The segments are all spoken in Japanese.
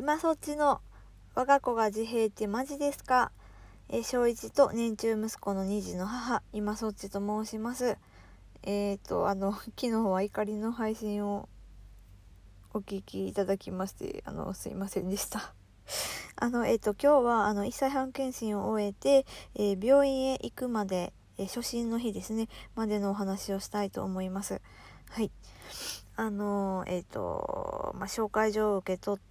今そっちの我が子が自閉ってマジですか？えー、小一と年中息子の2児の母今そっちと申します。えっ、ー、とあの 昨日は怒りの配信をお聞きいただきましてあのすいませんでした。あのえっ、ー、と今日はあの1歳半検診を終えて、え病院へ行くまで、え初診の日ですねまでのお話をしたいと思います。はい。あのえっ、とまあ、紹介状を受け取って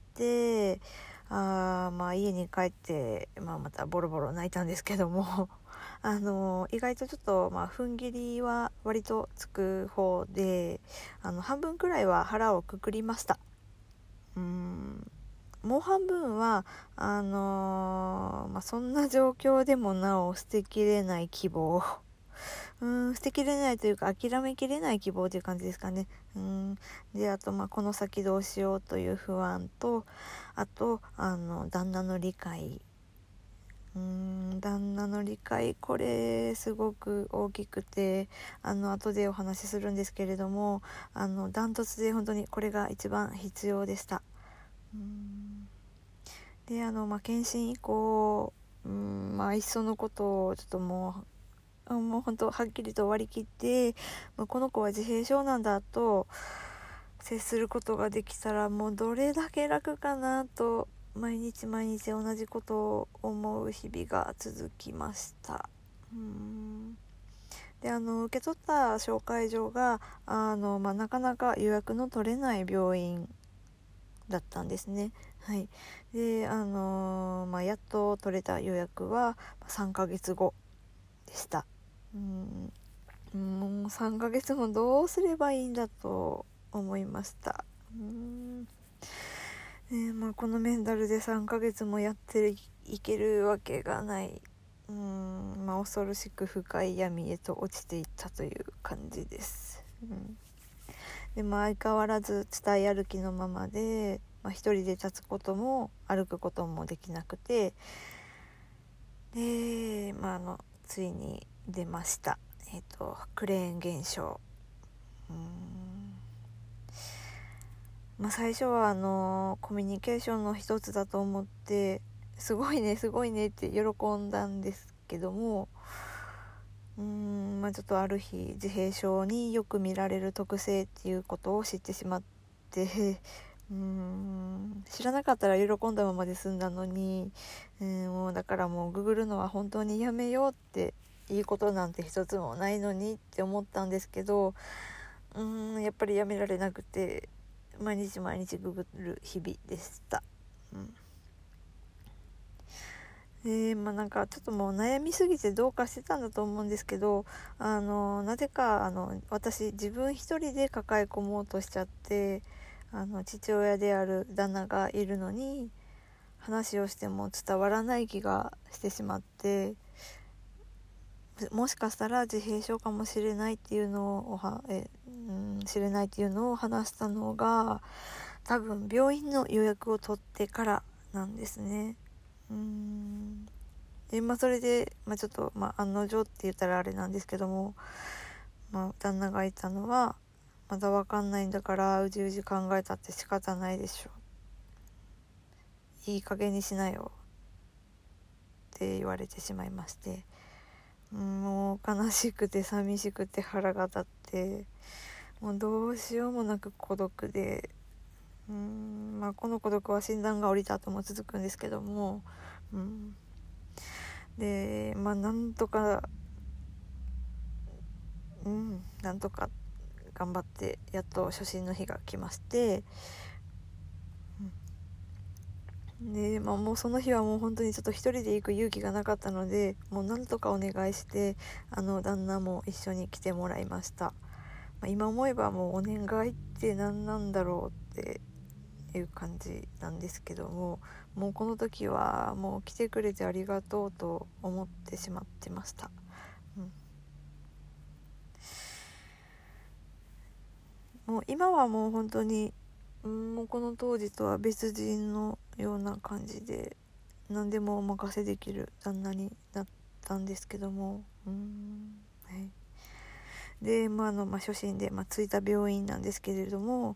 あまあ家に帰って、まあ、またボロボロ泣いたんですけども。あの意外とちょっと、まあ、踏ん切りは割とつく方であの半分くらいは腹をくくりました。うん。もう半分はあのー、まあ、そんな状況でもなお捨てきれない希望。うん捨てきれないというか諦めきれない希望という感じですかね。うんであと、まあ、この先どうしようという不安とあとあの旦那の理解うん旦那の理解これすごく大きくてあの後でお話しするんですけれどもあのダントツで本当にこれが一番必要でした。うんであの、まあ、検診以降うんまあいっそのことをちょっともうもう本当はっきりと割り切ってもうこの子は自閉症なんだと接することができたらもうどれだけ楽かなと毎日毎日同じことを思う日々が続きましたうんであの受け取った紹介状があの、まあ、なかなか予約の取れない病院だったんですね。はい、であのまあ、やっと取れた予約は3ヶ月後でした。うん。もう3ヶ月もどうすればいいんだと思いました。うん。ねまあ、このメンタルで3ヶ月もやっていけるわけがない。うん、まあ、恐ろしく深い闇へと落ちていったという感じです、うん、でも相変わらず伝え歩きのままで、まあ、一人で立つことも歩くこともできなくて。で、まあ、あのついに出ました。え、ー、とクレーン現象。うん。まあ最初はあのコミュニケーションの一つだと思ってすごいねすごいねって喜んだんですけどもうーんまあちょっとある日自閉症によく見られる特性っていうことを知ってしまってうーん知らなかったら喜んだままで済んだのに、うん、もうだからもうググるのは本当にやめようっていいことなんて一つもないのにって思ったんですけどうーんやっぱりやめられなくて毎日毎日ググる日々でした。うんでまあなんかちょっともう悩みすぎてどうかしてたんだと思うんですけどあのなぜかあの私自分一人で抱え込もうとしちゃってあの父親である旦那がいるのに話をしても伝わらない気がしてしまってもしかしたら自閉症かもしれないっていうのをはえ、うん、知れないっていうのを話したのが多分病院の予約を取ってからなんですね。うん。でまあそれで、まあ、ちょっと、まあ、案の定って言ったらあれなんですけども、まあ、旦那がいたのはまだわかんないんだからうじうじ考えたって仕方ないでしょ。いい加減にしなよ。って言われてしまいまして。悲しくて寂しくて腹が立ってもうどうしようもなく孤独でうんまあこの孤独は診断が下りた後も続くんですけどもうん。でまあなんとかうんなんとか頑張ってやっと初心の日が来まして、で、まあ、もうその日はもう本当にちょっと一人で行く勇気がなかったのでもうなんとかお願いしてあの旦那も一緒に来てもらいました、まあ、今思えばもうお願いって何なんだろうっていう感じなんですけどももうこの時はもう来てくれてありがとうと思ってしまってました、うん、もう今はもう本当にもうこの当時とは別人のような感じで何でもお任せできる旦那になったんですけども。うん。はい。でまあの、まあ、初心で、まあ、着いた病院なんですけれども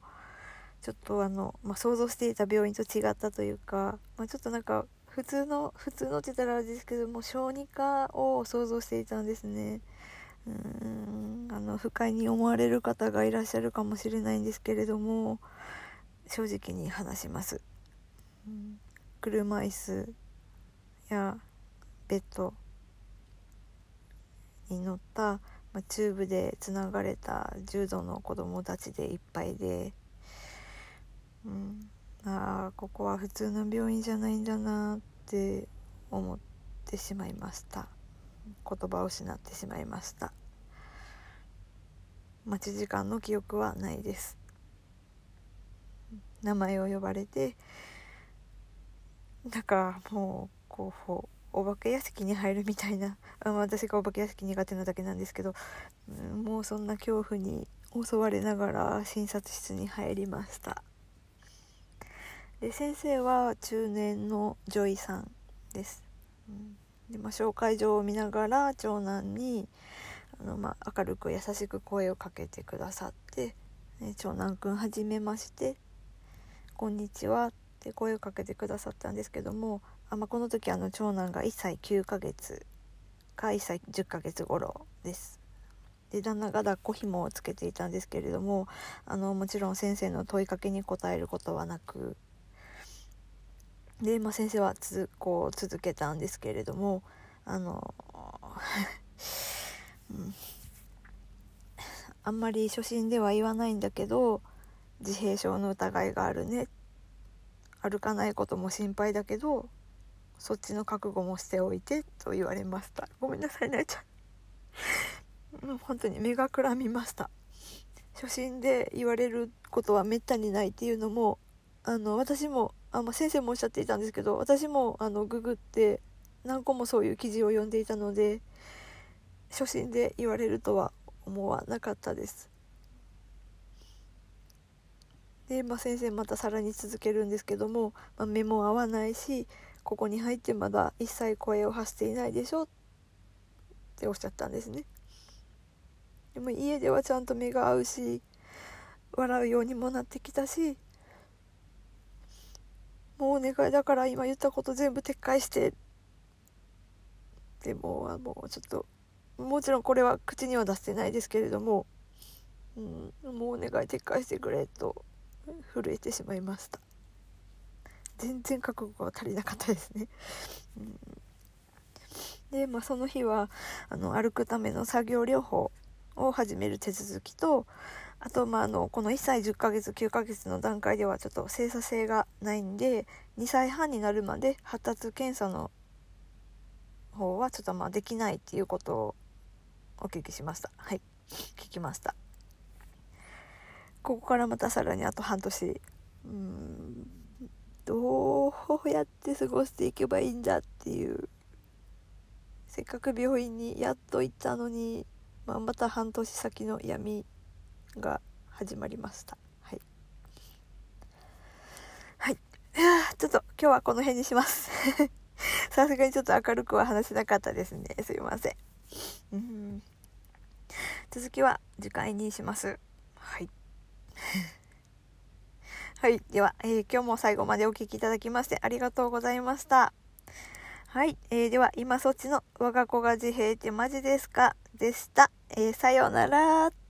ちょっとあの、まあ、想像していた病院と違ったというか、まあ、ちょっとなんか普通の普通のって言ったらあれですけども小児科を想像していたんですね。うーん。あの不快に思われる方がいらっしゃるかもしれないんですけれども正直に話します、車椅子やベッドに乗った、まあ、チューブでつながれた重度の子供たちでいっぱいで、うん、ああここは普通の病院じゃないんだなって思ってしまいました。言葉を失ってしまいました。待ち時間の記憶はないです。名前を呼ばれてなんかもうこうお化け屋敷に入るみたいな私がお化け屋敷苦手なだけなんですけど、もうそんな恐怖に襲われながら診察室に入りました。で先生は中年の女医さんです、で、まあ、紹介状を見ながら長男にあの、まあ、明るく優しく声をかけてくださって「ね、長男くんはじめましてこんにちは」って声をかけてくださったんですけどもあ、まあ、この時あの長男が1歳9ヶ月か1歳10ヶ月頃です。で旦那が抱っこ紐をつけていたんですけれどもあのもちろん先生の問いかけに答えることはなくで、まあ、先生はつこう続けたんですけれどもあの、うん、あんまり初心では言わないんだけど自閉症の疑いがあるねっ歩かないことも心配だけどそっちの覚悟もしておいてと言われました。ごめんなさい泣いちゃう もう本当に目がくらみました。初心で言われることはめったにないっていうのもあの私もあ、まあ、先生もおっしゃっていたんですけど私もあのググって何個もそういう記事を読んでいたので初心で言われるとは思わなかったです。で、まあ、先生またさらに続けるんですけども、まあ、目も合わないしここに入ってまだ一切声を発していないでしょっておっしゃったんですね。でも家ではちゃんと目が合うし笑うようにもなってきたしもうお願いだから今言ったこと全部撤回してでもあもうちょっともちろんこれは口には出してないですけれども、うん、もうお願い撤回してくれと震えてしまいました。全然覚悟が足りなかったですね、うん、で、まあ、その日はあの歩くための作業療法を始める手続きとあと、まあ、あのこの1歳10ヶ月9ヶ月の段階ではちょっと精査性がないんで2歳半になるまで発達検査の方はちょっとまあできないっていうことをお聞きしました。はい。聞きました。ここからまたさらにあと半年。うん。どうやって過ごしていけばいいんだっていう。せっかく病院にやっと行ったのに、まあ、また半年先の闇が始まりました。はい。はい。ちょっと今日はこの辺にします。さすがにちょっと明るくは話せなかったですね。すいません。うん。続きは次回にします。はい。はい。では、えー、今日も最後までお聴きいただきましてありがとうございました。はい。えー、では、今そっちの我が子が自閉ってマジですか？でした。えー、さようなら。